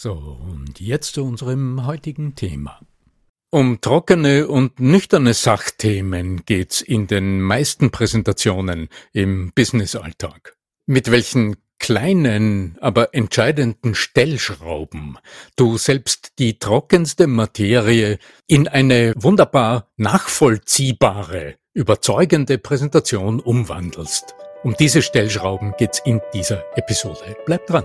So, und jetzt zu unserem heutigen Thema. Um trockene und nüchterne Sachthemen geht's in den meisten Präsentationen im Businessalltag. Mit welchen kleinen, aber entscheidenden Stellschrauben du selbst die trockenste Materie in eine wunderbar nachvollziehbare, überzeugende Präsentation umwandelst. Um diese Stellschrauben geht's in dieser Episode. Bleib dran.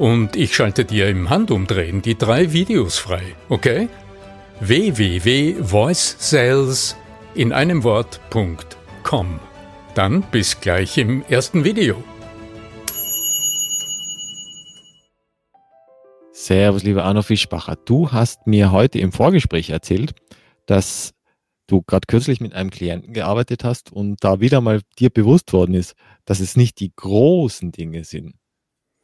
und ich schalte dir im Handumdrehen die drei Videos frei, okay? www.voicesales in einem Wort.com. Dann bis gleich im ersten Video. Servus, lieber Arno Fischbacher. Du hast mir heute im Vorgespräch erzählt, dass du gerade kürzlich mit einem Klienten gearbeitet hast und da wieder mal dir bewusst worden ist, dass es nicht die großen Dinge sind,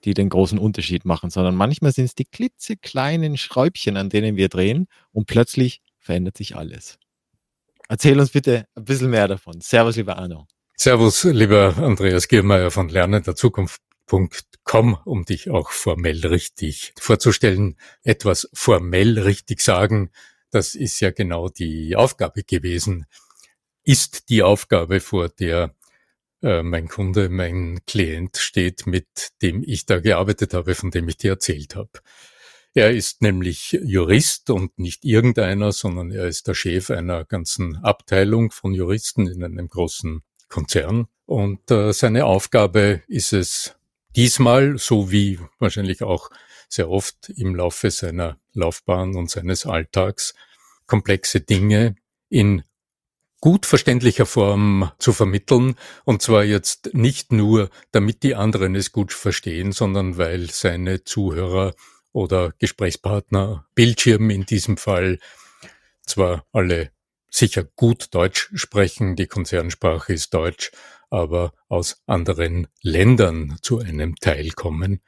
die den großen Unterschied machen, sondern manchmal sind es die klitzekleinen Schräubchen, an denen wir drehen und plötzlich verändert sich alles. Erzähl uns bitte ein bisschen mehr davon. Servus, lieber Arno. Servus, lieber Andreas Giermeier von Lernen der Zukunft.com, um dich auch formell richtig vorzustellen. Etwas formell richtig sagen, das ist ja genau die Aufgabe gewesen, ist die Aufgabe, vor der äh, mein Kunde, mein Klient steht, mit dem ich da gearbeitet habe, von dem ich dir erzählt habe. Er ist nämlich Jurist und nicht irgendeiner, sondern er ist der Chef einer ganzen Abteilung von Juristen in einem großen Konzern. Und äh, seine Aufgabe ist es diesmal, so wie wahrscheinlich auch sehr oft im Laufe seiner Laufbahn und seines Alltags, komplexe Dinge in gut verständlicher Form zu vermitteln. Und zwar jetzt nicht nur, damit die anderen es gut verstehen, sondern weil seine Zuhörer oder Gesprächspartner, Bildschirm in diesem Fall, zwar alle sicher gut Deutsch sprechen, die Konzernsprache ist Deutsch, aber aus anderen Ländern zu einem Teil kommen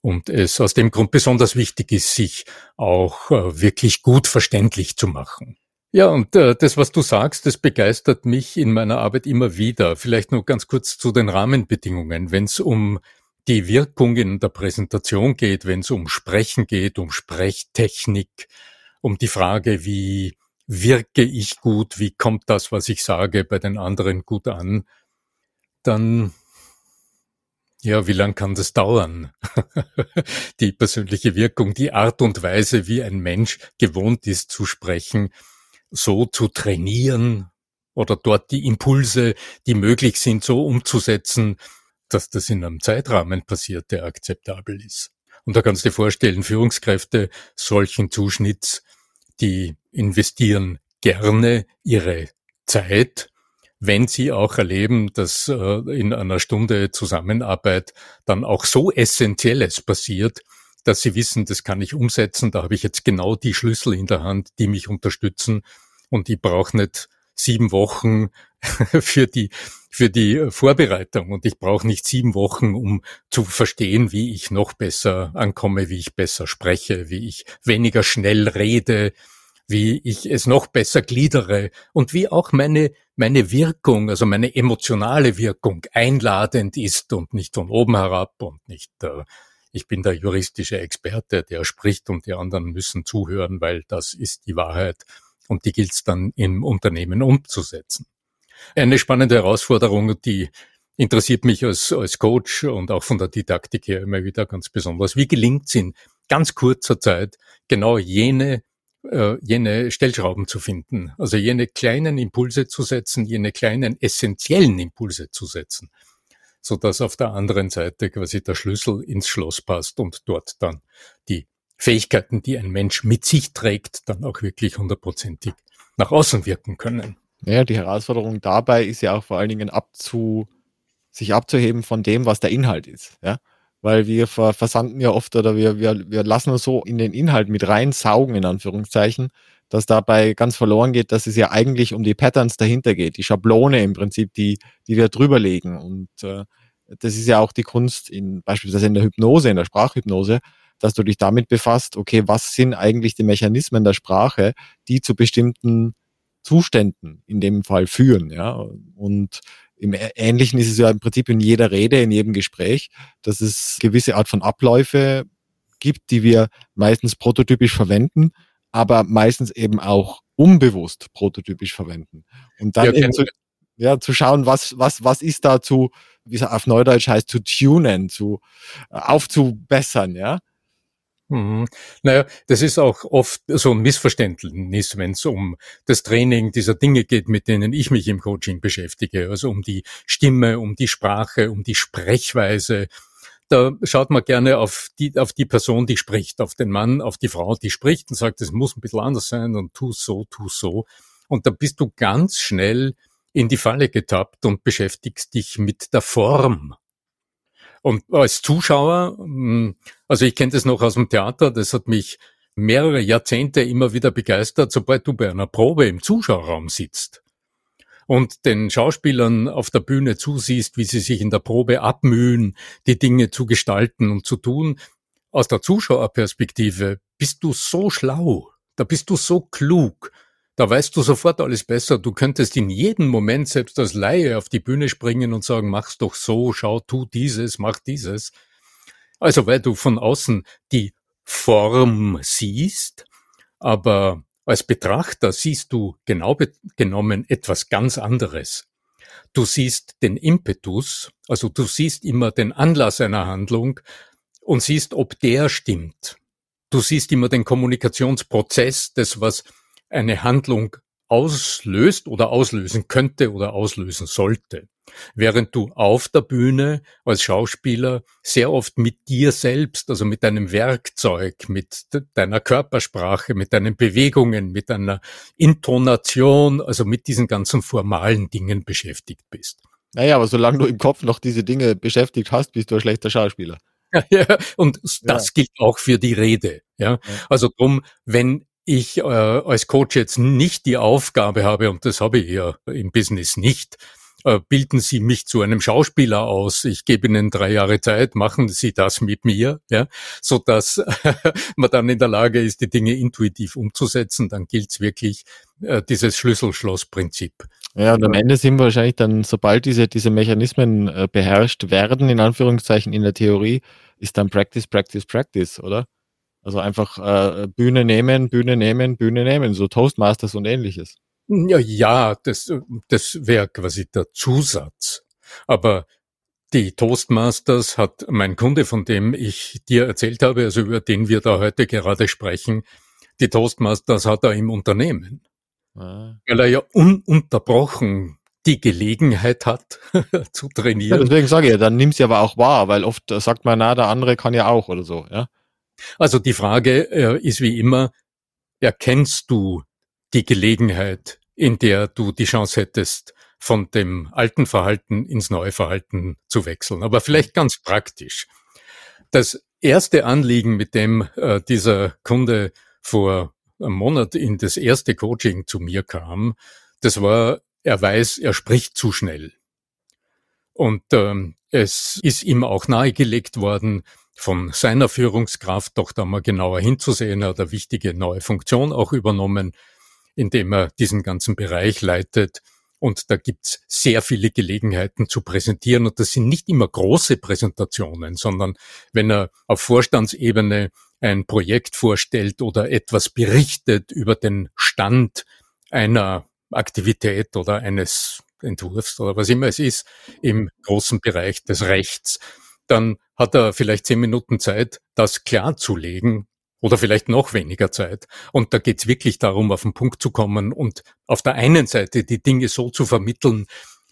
und es aus dem Grund besonders wichtig ist, sich auch äh, wirklich gut verständlich zu machen. Ja, und äh, das, was du sagst, das begeistert mich in meiner Arbeit immer wieder. Vielleicht nur ganz kurz zu den Rahmenbedingungen. Wenn es um die Wirkung in der Präsentation geht, wenn es um Sprechen geht, um Sprechtechnik, um die Frage, wie wirke ich gut, wie kommt das, was ich sage, bei den anderen gut an, dann ja, wie lang kann das dauern? die persönliche Wirkung, die Art und Weise, wie ein Mensch gewohnt ist zu sprechen, so zu trainieren oder dort die Impulse, die möglich sind, so umzusetzen, dass das in einem Zeitrahmen passiert, der akzeptabel ist. Und da kannst du dir vorstellen, Führungskräfte solchen Zuschnitts, die investieren gerne ihre Zeit, wenn sie auch erleben, dass äh, in einer Stunde Zusammenarbeit dann auch so Essentielles passiert, dass sie wissen, das kann ich umsetzen, da habe ich jetzt genau die Schlüssel in der Hand, die mich unterstützen. Und ich brauche nicht sieben Wochen für die für die Vorbereitung. Und ich brauche nicht sieben Wochen, um zu verstehen, wie ich noch besser ankomme, wie ich besser spreche, wie ich weniger schnell rede, wie ich es noch besser gliedere und wie auch meine, meine Wirkung, also meine emotionale Wirkung einladend ist und nicht von oben herab und nicht, äh, ich bin der juristische Experte, der spricht und die anderen müssen zuhören, weil das ist die Wahrheit und die gilt es dann im Unternehmen umzusetzen. Eine spannende Herausforderung, die interessiert mich als, als Coach und auch von der Didaktik her immer wieder ganz besonders. Wie gelingt es in ganz kurzer Zeit, genau jene äh, jene Stellschrauben zu finden, also jene kleinen Impulse zu setzen, jene kleinen essentiellen Impulse zu setzen, so dass auf der anderen Seite quasi der Schlüssel ins Schloss passt und dort dann die Fähigkeiten, die ein Mensch mit sich trägt, dann auch wirklich hundertprozentig nach außen wirken können. Ja, die Herausforderung dabei ist ja auch vor allen Dingen abzu, sich abzuheben von dem, was der Inhalt ist. Ja? weil wir ver versanden ja oft oder wir, wir, wir lassen uns so in den Inhalt mit reinsaugen, in Anführungszeichen, dass dabei ganz verloren geht, dass es ja eigentlich um die Patterns dahinter geht, die Schablone im Prinzip, die, die wir drüberlegen. Und äh, das ist ja auch die Kunst in beispielsweise in der Hypnose, in der Sprachhypnose, dass du dich damit befasst, okay, was sind eigentlich die Mechanismen der Sprache, die zu bestimmten Zuständen in dem Fall führen, ja. Und im Ähnlichen ist es ja im Prinzip in jeder Rede, in jedem Gespräch, dass es gewisse Art von Abläufe gibt, die wir meistens prototypisch verwenden, aber meistens eben auch unbewusst prototypisch verwenden. Und dann ja, eben zu, ja, zu schauen, was, was, was ist da zu, wie es auf Neudeutsch heißt, zu tunen, zu äh, aufzubessern, ja. Mhm. Naja, das ist auch oft so ein Missverständnis, wenn es um das Training dieser Dinge geht, mit denen ich mich im Coaching beschäftige. Also um die Stimme, um die Sprache, um die Sprechweise. Da schaut man gerne auf die, auf die Person, die spricht, auf den Mann, auf die Frau, die spricht und sagt, es muss ein bisschen anders sein und tu so, tu so. Und da bist du ganz schnell in die Falle getappt und beschäftigst dich mit der Form und als Zuschauer, hm, also ich kenne das noch aus dem Theater, das hat mich mehrere Jahrzehnte immer wieder begeistert, sobald du bei einer Probe im Zuschauerraum sitzt und den Schauspielern auf der Bühne zusiehst, wie sie sich in der Probe abmühen, die Dinge zu gestalten und zu tun. Aus der Zuschauerperspektive bist du so schlau, da bist du so klug, da weißt du sofort alles besser. Du könntest in jedem Moment selbst als Laie auf die Bühne springen und sagen, mach's doch so, schau, tu dieses, mach dieses. Also weil du von außen die Form siehst, aber als Betrachter siehst du genau genommen etwas ganz anderes. Du siehst den Impetus, also du siehst immer den Anlass einer Handlung und siehst, ob der stimmt. Du siehst immer den Kommunikationsprozess, das was eine Handlung auslöst oder auslösen könnte oder auslösen sollte. Während du auf der Bühne als Schauspieler sehr oft mit dir selbst, also mit deinem Werkzeug, mit deiner Körpersprache, mit deinen Bewegungen, mit deiner Intonation, also mit diesen ganzen formalen Dingen beschäftigt bist. Naja, aber solange du im Kopf noch diese Dinge beschäftigt hast, bist du ein schlechter Schauspieler. Ja, und das ja. gilt auch für die Rede. Ja, ja. also drum, wenn ich äh, als Coach jetzt nicht die Aufgabe habe, und das habe ich ja im Business nicht, äh, bilden Sie mich zu einem Schauspieler aus. Ich gebe Ihnen drei Jahre Zeit, machen Sie das mit mir, ja, so dass man dann in der Lage ist, die Dinge intuitiv umzusetzen. Dann gilt es wirklich äh, dieses Schlüssel-Schloss-Prinzip. Ja, und am Ende sind wir wahrscheinlich dann, sobald diese, diese Mechanismen äh, beherrscht werden, in Anführungszeichen in der Theorie, ist dann Practice, Practice, Practice, oder? Also einfach äh, Bühne nehmen, Bühne nehmen, Bühne nehmen, so Toastmasters und ähnliches. Ja, ja, das, das wäre quasi der Zusatz. Aber die Toastmasters hat mein Kunde, von dem ich dir erzählt habe, also über den wir da heute gerade sprechen, die Toastmasters hat er im Unternehmen. Ah. Weil er ja ununterbrochen die Gelegenheit hat zu trainieren. Ja, deswegen sage ich ja, dann nimm sie aber auch wahr, weil oft sagt man, na, der andere kann ja auch oder so, ja. Also die Frage äh, ist wie immer, erkennst du die Gelegenheit, in der du die Chance hättest, von dem alten Verhalten ins neue Verhalten zu wechseln. Aber vielleicht ganz praktisch. Das erste Anliegen, mit dem äh, dieser Kunde vor einem Monat in das erste Coaching zu mir kam, das war, er weiß, er spricht zu schnell. Und ähm, es ist ihm auch nahegelegt worden, von seiner Führungskraft doch da mal genauer hinzusehen. Er hat eine wichtige neue Funktion auch übernommen, indem er diesen ganzen Bereich leitet. Und da gibt's sehr viele Gelegenheiten zu präsentieren. Und das sind nicht immer große Präsentationen, sondern wenn er auf Vorstandsebene ein Projekt vorstellt oder etwas berichtet über den Stand einer Aktivität oder eines Entwurfs oder was immer es ist im großen Bereich des Rechts, dann hat er vielleicht zehn Minuten Zeit, das klarzulegen oder vielleicht noch weniger Zeit. Und da geht es wirklich darum, auf den Punkt zu kommen und auf der einen Seite die Dinge so zu vermitteln,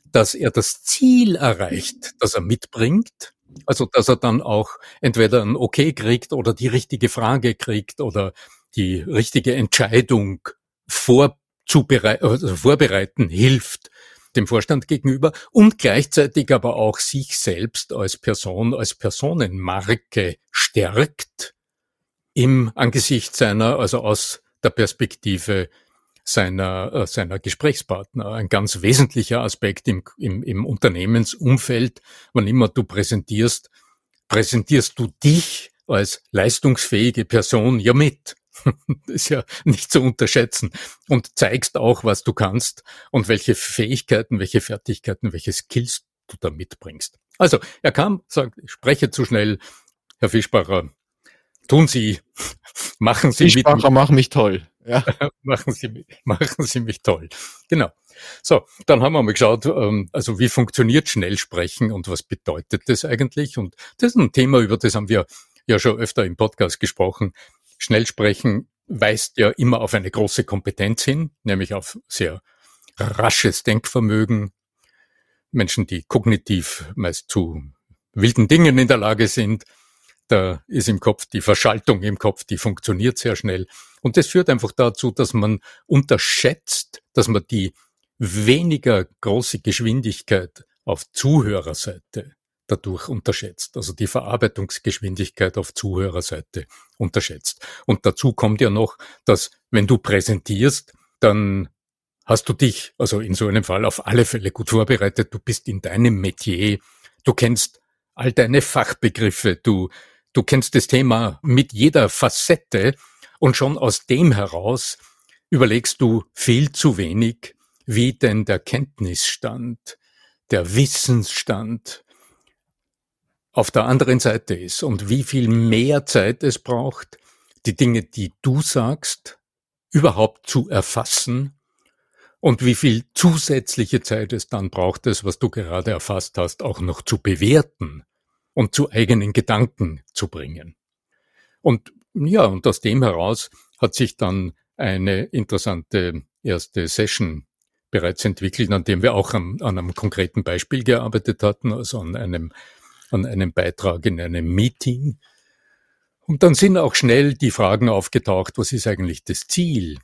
dass er das Ziel erreicht, das er mitbringt, also, dass er dann auch entweder ein Okay kriegt oder die richtige Frage kriegt oder die richtige Entscheidung vorzubereiten, also vorbereiten hilft dem Vorstand gegenüber und gleichzeitig aber auch sich selbst als Person, als Personenmarke stärkt im Angesicht seiner, also aus der Perspektive seiner, äh, seiner Gesprächspartner. Ein ganz wesentlicher Aspekt im, im, im Unternehmensumfeld, wann immer du präsentierst, präsentierst du dich als leistungsfähige Person ja mit. das ist ja nicht zu unterschätzen. Und zeigst auch, was du kannst und welche Fähigkeiten, welche Fertigkeiten, welche Skills du da mitbringst. Also, er kam, sagt, ich spreche zu schnell, Herr Fischbacher, tun Sie, machen Sie Fischbacher, mit. mach mich toll. Ja. machen, Sie, machen Sie mich toll. Genau. So, dann haben wir mal geschaut, ähm, also wie funktioniert Schnellsprechen und was bedeutet das eigentlich? Und das ist ein Thema, über das haben wir ja schon öfter im Podcast gesprochen. Schnellsprechen weist ja immer auf eine große Kompetenz hin, nämlich auf sehr rasches Denkvermögen. Menschen, die kognitiv meist zu wilden Dingen in der Lage sind, da ist im Kopf die Verschaltung im Kopf, die funktioniert sehr schnell. Und das führt einfach dazu, dass man unterschätzt, dass man die weniger große Geschwindigkeit auf Zuhörerseite dadurch unterschätzt, also die Verarbeitungsgeschwindigkeit auf Zuhörerseite unterschätzt. Und dazu kommt ja noch, dass wenn du präsentierst, dann hast du dich, also in so einem Fall auf alle Fälle gut vorbereitet, du bist in deinem Metier, du kennst all deine Fachbegriffe, du Du kennst das Thema mit jeder Facette und schon aus dem heraus überlegst du viel zu wenig, wie denn der Kenntnisstand, der Wissensstand auf der anderen Seite ist und wie viel mehr Zeit es braucht, die Dinge, die du sagst, überhaupt zu erfassen und wie viel zusätzliche Zeit es dann braucht, das, was du gerade erfasst hast, auch noch zu bewerten und zu eigenen Gedanken zu bringen. Und ja, und aus dem heraus hat sich dann eine interessante erste Session bereits entwickelt, an dem wir auch an, an einem konkreten Beispiel gearbeitet hatten, also an einem, an einem Beitrag in einem Meeting. Und dann sind auch schnell die Fragen aufgetaucht, was ist eigentlich das Ziel?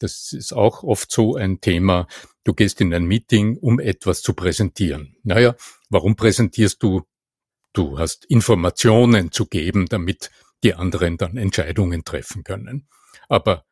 Das ist auch oft so ein Thema. Du gehst in ein Meeting, um etwas zu präsentieren. Naja, warum präsentierst du Du hast Informationen zu geben, damit die anderen dann Entscheidungen treffen können. Aber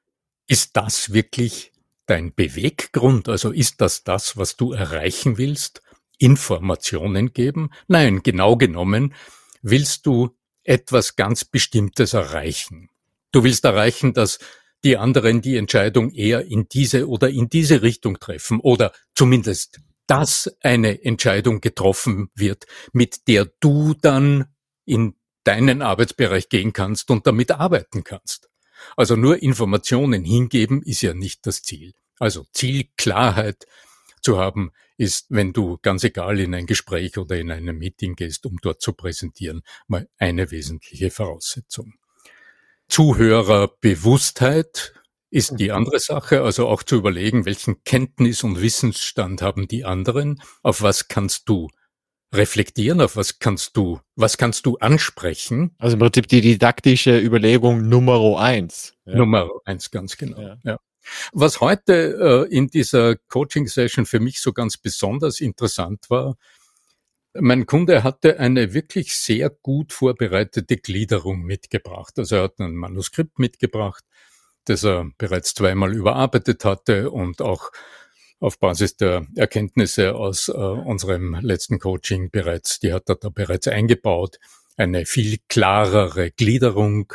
ist das wirklich dein Beweggrund? Also ist das das, was du erreichen willst? Informationen geben? Nein, genau genommen willst du etwas ganz Bestimmtes erreichen. Du willst erreichen, dass die anderen die Entscheidung eher in diese oder in diese Richtung treffen oder zumindest dass eine Entscheidung getroffen wird, mit der du dann in deinen Arbeitsbereich gehen kannst und damit arbeiten kannst. Also nur Informationen hingeben ist ja nicht das Ziel. Also Zielklarheit zu haben ist, wenn du ganz egal in ein Gespräch oder in ein Meeting gehst, um dort zu präsentieren, mal eine wesentliche Voraussetzung. Zuhörerbewusstheit ist die andere Sache, also auch zu überlegen, welchen Kenntnis- und Wissensstand haben die anderen, auf was kannst du reflektieren, auf was kannst du, was kannst du ansprechen. Also im Prinzip die didaktische Überlegung Nummer eins. Ja. Nummer eins, ganz genau. Ja. ja. Was heute äh, in dieser Coaching-Session für mich so ganz besonders interessant war, mein Kunde hatte eine wirklich sehr gut vorbereitete Gliederung mitgebracht. Also er hat ein Manuskript mitgebracht, das er bereits zweimal überarbeitet hatte und auch auf Basis der Erkenntnisse aus äh, unserem letzten Coaching bereits, die hat er da bereits eingebaut. Eine viel klarere Gliederung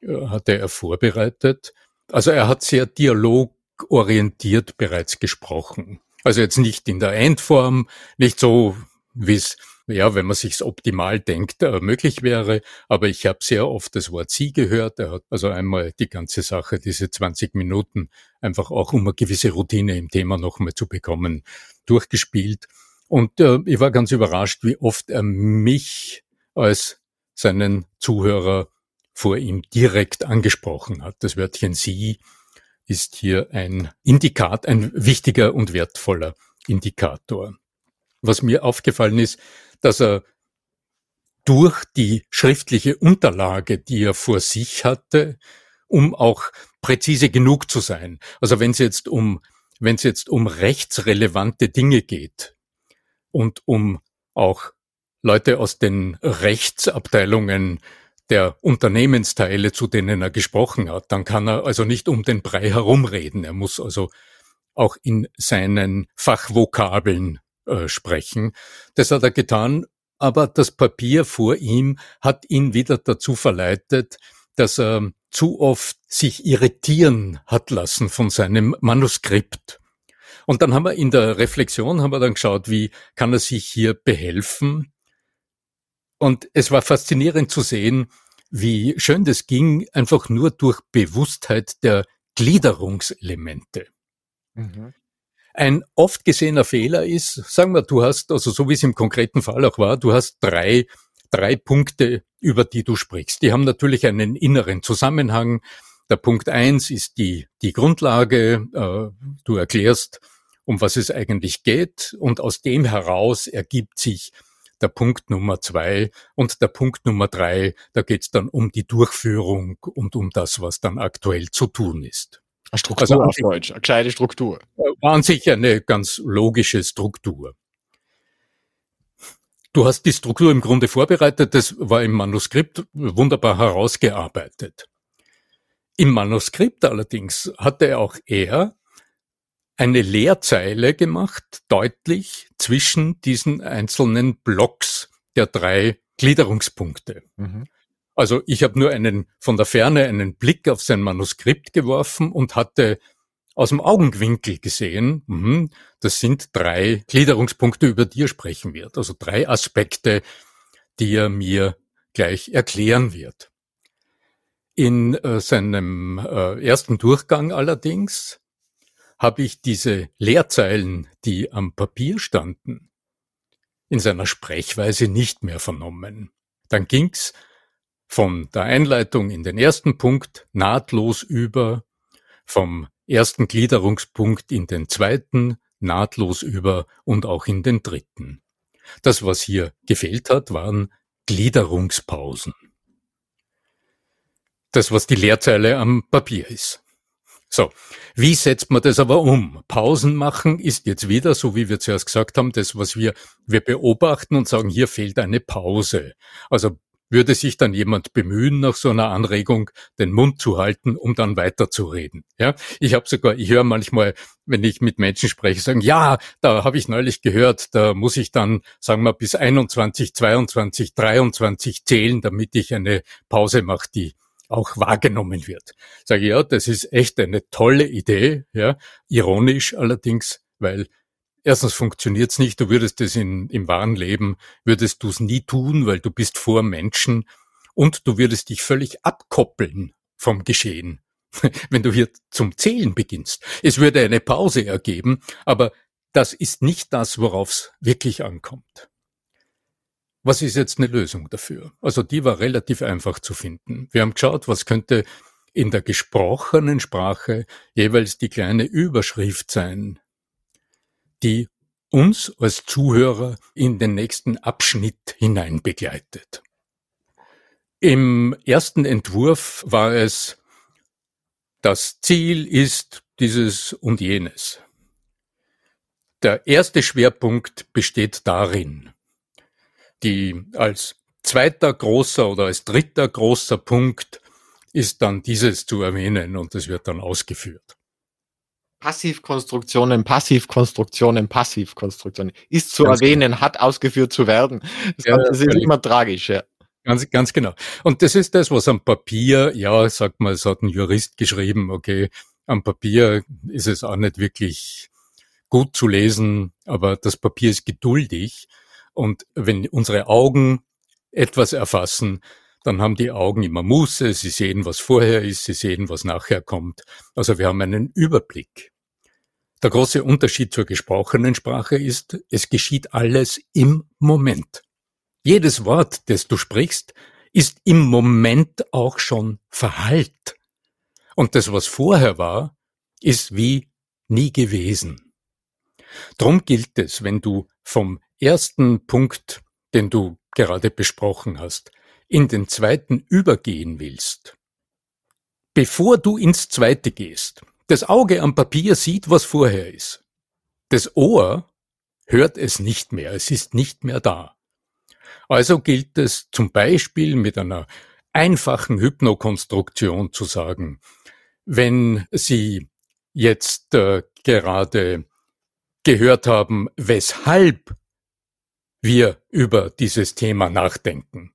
äh, hatte er vorbereitet. Also er hat sehr dialogorientiert bereits gesprochen. Also jetzt nicht in der Endform, nicht so wie es, ja, wenn man sich's optimal denkt, äh, möglich wäre. Aber ich habe sehr oft das Wort Sie gehört. Er hat also einmal die ganze Sache, diese 20 Minuten, einfach auch um eine gewisse Routine im Thema nochmal zu bekommen, durchgespielt. Und äh, ich war ganz überrascht, wie oft er mich als seinen Zuhörer vor ihm direkt angesprochen hat. Das Wörtchen Sie ist hier ein Indikat, ein wichtiger und wertvoller Indikator was mir aufgefallen ist, dass er durch die schriftliche Unterlage, die er vor sich hatte, um auch präzise genug zu sein. Also wenn es jetzt um, wenn es jetzt um rechtsrelevante Dinge geht und um auch Leute aus den Rechtsabteilungen der Unternehmensteile, zu denen er gesprochen hat, dann kann er also nicht um den Brei herumreden. Er muss also auch in seinen Fachvokabeln äh, sprechen. Das hat er getan, aber das Papier vor ihm hat ihn wieder dazu verleitet, dass er zu oft sich irritieren hat lassen von seinem Manuskript. Und dann haben wir in der Reflexion haben wir dann geschaut, wie kann er sich hier behelfen. Und es war faszinierend zu sehen, wie schön das ging, einfach nur durch Bewusstheit der Gliederungselemente. Mhm. Ein oft gesehener Fehler ist, sagen wir, du hast, also so wie es im konkreten Fall auch war, du hast drei, drei Punkte, über die du sprichst. Die haben natürlich einen inneren Zusammenhang. Der Punkt eins ist die, die Grundlage. Äh, du erklärst, um was es eigentlich geht. Und aus dem heraus ergibt sich der Punkt Nummer zwei und der Punkt Nummer drei, da geht es dann um die Durchführung und um das, was dann aktuell zu tun ist. Struktur also auf Deutsch, eine gescheite Struktur. War an sich eine ganz logische Struktur. Du hast die Struktur im Grunde vorbereitet, das war im Manuskript wunderbar herausgearbeitet. Im Manuskript allerdings hatte auch er eine Leerzeile gemacht, deutlich zwischen diesen einzelnen Blocks der drei Gliederungspunkte. Mhm. Also ich habe nur einen von der Ferne einen Blick auf sein Manuskript geworfen und hatte aus dem Augenwinkel gesehen, mh, das sind drei Gliederungspunkte, über die er sprechen wird. Also drei Aspekte, die er mir gleich erklären wird. In äh, seinem äh, ersten Durchgang allerdings habe ich diese Leerzeilen, die am Papier standen, in seiner Sprechweise nicht mehr vernommen. Dann ging's von der Einleitung in den ersten Punkt nahtlos über, vom ersten Gliederungspunkt in den zweiten nahtlos über und auch in den dritten. Das, was hier gefehlt hat, waren Gliederungspausen. Das, was die Leerzeile am Papier ist. So, wie setzt man das aber um? Pausen machen ist jetzt wieder, so wie wir zuerst gesagt haben, das, was wir, wir beobachten und sagen, hier fehlt eine Pause. Also würde sich dann jemand bemühen, nach so einer Anregung den Mund zu halten, um dann weiterzureden. Ja, ich habe sogar, ich höre manchmal, wenn ich mit Menschen spreche, sagen, ja, da habe ich neulich gehört, da muss ich dann, sagen wir, bis 21, 22, 23 zählen, damit ich eine Pause mache, die auch wahrgenommen wird. Sage ja, das ist echt eine tolle Idee, ja, ironisch allerdings, weil Erstens funktioniert es nicht, du würdest es im wahren Leben, würdest du es nie tun, weil du bist vor Menschen und du würdest dich völlig abkoppeln vom Geschehen, wenn du hier zum Zählen beginnst. Es würde eine Pause ergeben, aber das ist nicht das, worauf es wirklich ankommt. Was ist jetzt eine Lösung dafür? Also die war relativ einfach zu finden. Wir haben geschaut, was könnte in der gesprochenen Sprache jeweils die kleine Überschrift sein, die uns als Zuhörer in den nächsten Abschnitt hinein begleitet. Im ersten Entwurf war es, das Ziel ist dieses und jenes. Der erste Schwerpunkt besteht darin, die als zweiter großer oder als dritter großer Punkt ist dann dieses zu erwähnen und es wird dann ausgeführt. Passivkonstruktionen, Passivkonstruktionen, Passivkonstruktionen. Ist zu ganz erwähnen, genau. hat ausgeführt zu werden. Das, ja, Ganze ist immer tragisch, ja. Ganz, ganz genau. Und das ist das, was am Papier, ja, sagt mal, es hat ein Jurist geschrieben, okay, am Papier ist es auch nicht wirklich gut zu lesen, aber das Papier ist geduldig. Und wenn unsere Augen etwas erfassen, dann haben die Augen immer Muße, sie sehen, was vorher ist, sie sehen, was nachher kommt. Also wir haben einen Überblick. Der große Unterschied zur gesprochenen Sprache ist, es geschieht alles im Moment. Jedes Wort, das du sprichst, ist im Moment auch schon Verhalt. Und das, was vorher war, ist wie nie gewesen. Drum gilt es, wenn du vom ersten Punkt, den du gerade besprochen hast, in den zweiten übergehen willst, bevor du ins zweite gehst, das Auge am Papier sieht, was vorher ist. Das Ohr hört es nicht mehr, es ist nicht mehr da. Also gilt es zum Beispiel mit einer einfachen Hypnokonstruktion zu sagen, wenn Sie jetzt äh, gerade gehört haben, weshalb wir über dieses Thema nachdenken.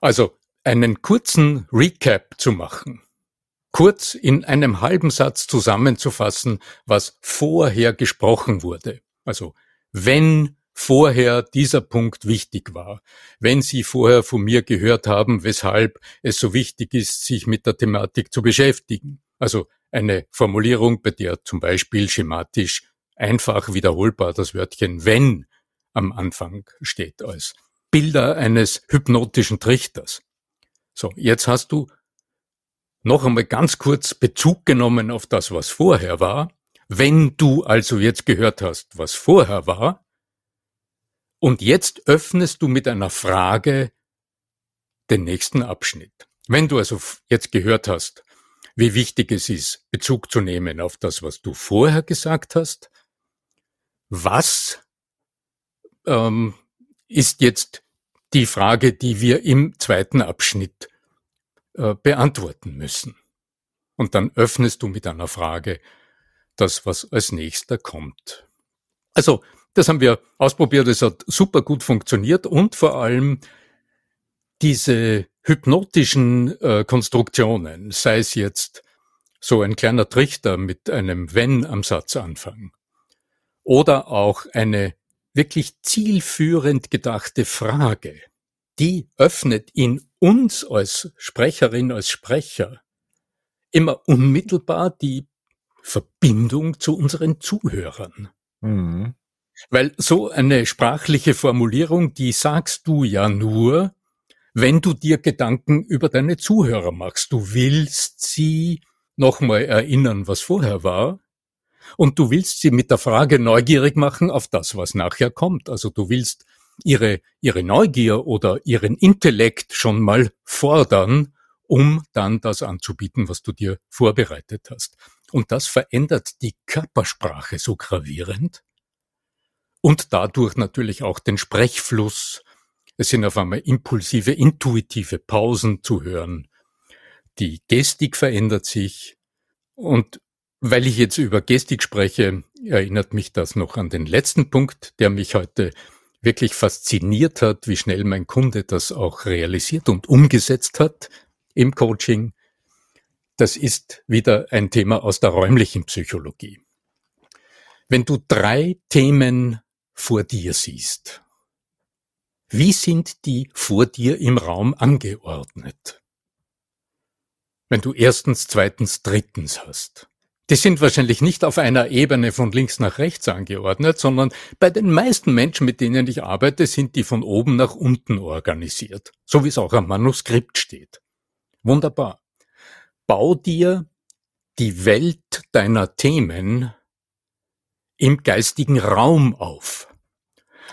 Also einen kurzen Recap zu machen kurz in einem halben Satz zusammenzufassen, was vorher gesprochen wurde. Also wenn vorher dieser Punkt wichtig war, wenn Sie vorher von mir gehört haben, weshalb es so wichtig ist, sich mit der Thematik zu beschäftigen. Also eine Formulierung, bei der zum Beispiel schematisch einfach wiederholbar das Wörtchen wenn am Anfang steht als Bilder eines hypnotischen Trichters. So, jetzt hast du noch einmal ganz kurz Bezug genommen auf das, was vorher war. Wenn du also jetzt gehört hast, was vorher war, und jetzt öffnest du mit einer Frage den nächsten Abschnitt. Wenn du also jetzt gehört hast, wie wichtig es ist, Bezug zu nehmen auf das, was du vorher gesagt hast, was ähm, ist jetzt die Frage, die wir im zweiten Abschnitt äh, beantworten müssen. Und dann öffnest du mit einer Frage das, was als nächster kommt. Also, das haben wir ausprobiert, es hat super gut funktioniert und vor allem diese hypnotischen äh, Konstruktionen, sei es jetzt so ein kleiner Trichter mit einem Wenn am Satzanfang oder auch eine wirklich zielführend gedachte Frage, die öffnet in uns als Sprecherin, als Sprecher immer unmittelbar die Verbindung zu unseren Zuhörern. Mhm. Weil so eine sprachliche Formulierung, die sagst du ja nur, wenn du dir Gedanken über deine Zuhörer machst. Du willst sie nochmal erinnern, was vorher war. Und du willst sie mit der Frage neugierig machen auf das, was nachher kommt. Also du willst ihre, ihre Neugier oder ihren Intellekt schon mal fordern, um dann das anzubieten, was du dir vorbereitet hast. Und das verändert die Körpersprache so gravierend und dadurch natürlich auch den Sprechfluss. Es sind auf einmal impulsive, intuitive Pausen zu hören. Die Gestik verändert sich und weil ich jetzt über Gestik spreche, erinnert mich das noch an den letzten Punkt, der mich heute wirklich fasziniert hat, wie schnell mein Kunde das auch realisiert und umgesetzt hat im Coaching. Das ist wieder ein Thema aus der räumlichen Psychologie. Wenn du drei Themen vor dir siehst, wie sind die vor dir im Raum angeordnet? Wenn du erstens, zweitens, drittens hast. Die sind wahrscheinlich nicht auf einer Ebene von links nach rechts angeordnet, sondern bei den meisten Menschen, mit denen ich arbeite, sind die von oben nach unten organisiert, so wie es auch am Manuskript steht. Wunderbar. Bau dir die Welt deiner Themen im geistigen Raum auf.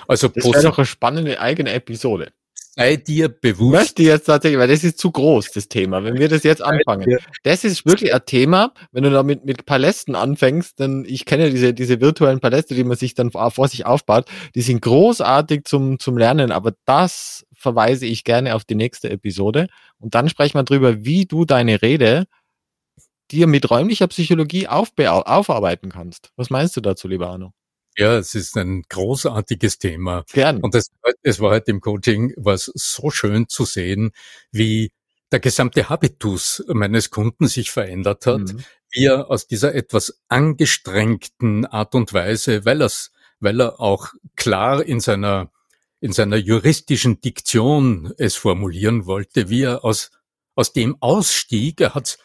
Also das wäre doch eine spannende eigene Episode. Sei dir bewusst. Möchte jetzt tatsächlich, weil das ist zu groß, das Thema. Wenn wir das jetzt anfangen. Das ist wirklich ein Thema, wenn du da mit, Palästen anfängst, dann, ich kenne diese, diese virtuellen Paläste, die man sich dann vor sich aufbaut, die sind großartig zum, zum Lernen, aber das verweise ich gerne auf die nächste Episode. Und dann sprechen wir drüber, wie du deine Rede dir mit räumlicher Psychologie aufarbeiten kannst. Was meinst du dazu, lieber Arno? Ja, es ist ein großartiges Thema. Gern. Und es, es war halt im Coaching was so schön zu sehen, wie der gesamte Habitus meines Kunden sich verändert hat, mhm. wie er aus dieser etwas angestrengten Art und Weise, weil er's, weil er auch klar in seiner in seiner juristischen Diktion es formulieren wollte, wie er aus aus dem ausstieg. Er hat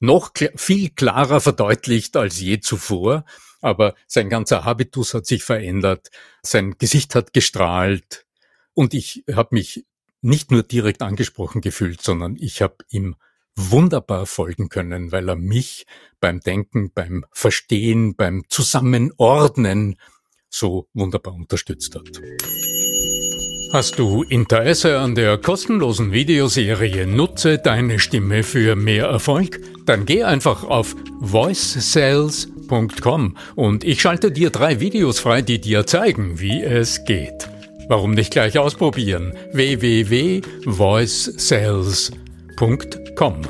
noch kl viel klarer verdeutlicht als je zuvor. Aber sein ganzer Habitus hat sich verändert, sein Gesicht hat gestrahlt. Und ich habe mich nicht nur direkt angesprochen gefühlt, sondern ich habe ihm wunderbar folgen können, weil er mich beim Denken, beim Verstehen, beim Zusammenordnen so wunderbar unterstützt hat. Hast du Interesse an der kostenlosen Videoserie Nutze deine Stimme für mehr Erfolg? Dann geh einfach auf voicesales.com und ich schalte dir drei Videos frei, die dir zeigen, wie es geht. Warum nicht gleich ausprobieren? www.voicesales.com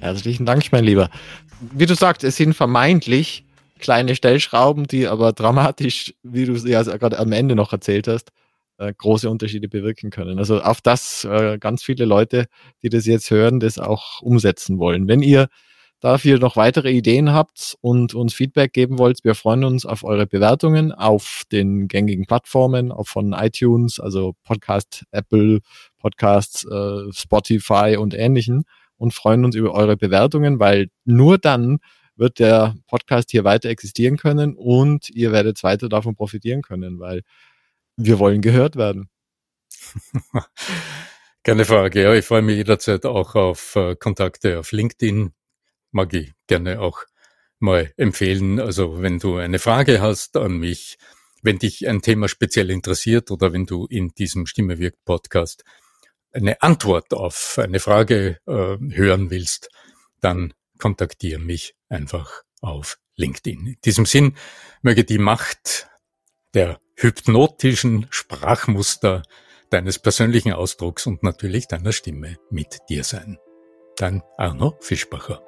Herzlichen Dank, mein Lieber. Wie du sagst, es sind vermeintlich kleine Stellschrauben, die aber dramatisch, wie du ja gerade am Ende noch erzählt hast, äh, große Unterschiede bewirken können. Also auf das äh, ganz viele Leute, die das jetzt hören, das auch umsetzen wollen. Wenn ihr dafür noch weitere Ideen habt und uns Feedback geben wollt, wir freuen uns auf eure Bewertungen auf den gängigen Plattformen, auch von iTunes, also Podcast, Apple, Podcasts, äh, Spotify und ähnlichen und freuen uns über eure Bewertungen, weil nur dann wird der Podcast hier weiter existieren können und ihr werdet weiter davon profitieren können, weil wir wollen gehört werden. Keine Frage. Ja, ich freue mich jederzeit auch auf äh, Kontakte auf LinkedIn. Mag ich gerne auch mal empfehlen. Also wenn du eine Frage hast an mich, wenn dich ein Thema speziell interessiert oder wenn du in diesem Stimme wirkt Podcast eine Antwort auf eine Frage äh, hören willst, dann kontaktiere mich einfach auf LinkedIn. In diesem Sinn möge die Macht der hypnotischen Sprachmuster deines persönlichen Ausdrucks und natürlich deiner Stimme mit dir sein. Dein Arno Fischbacher.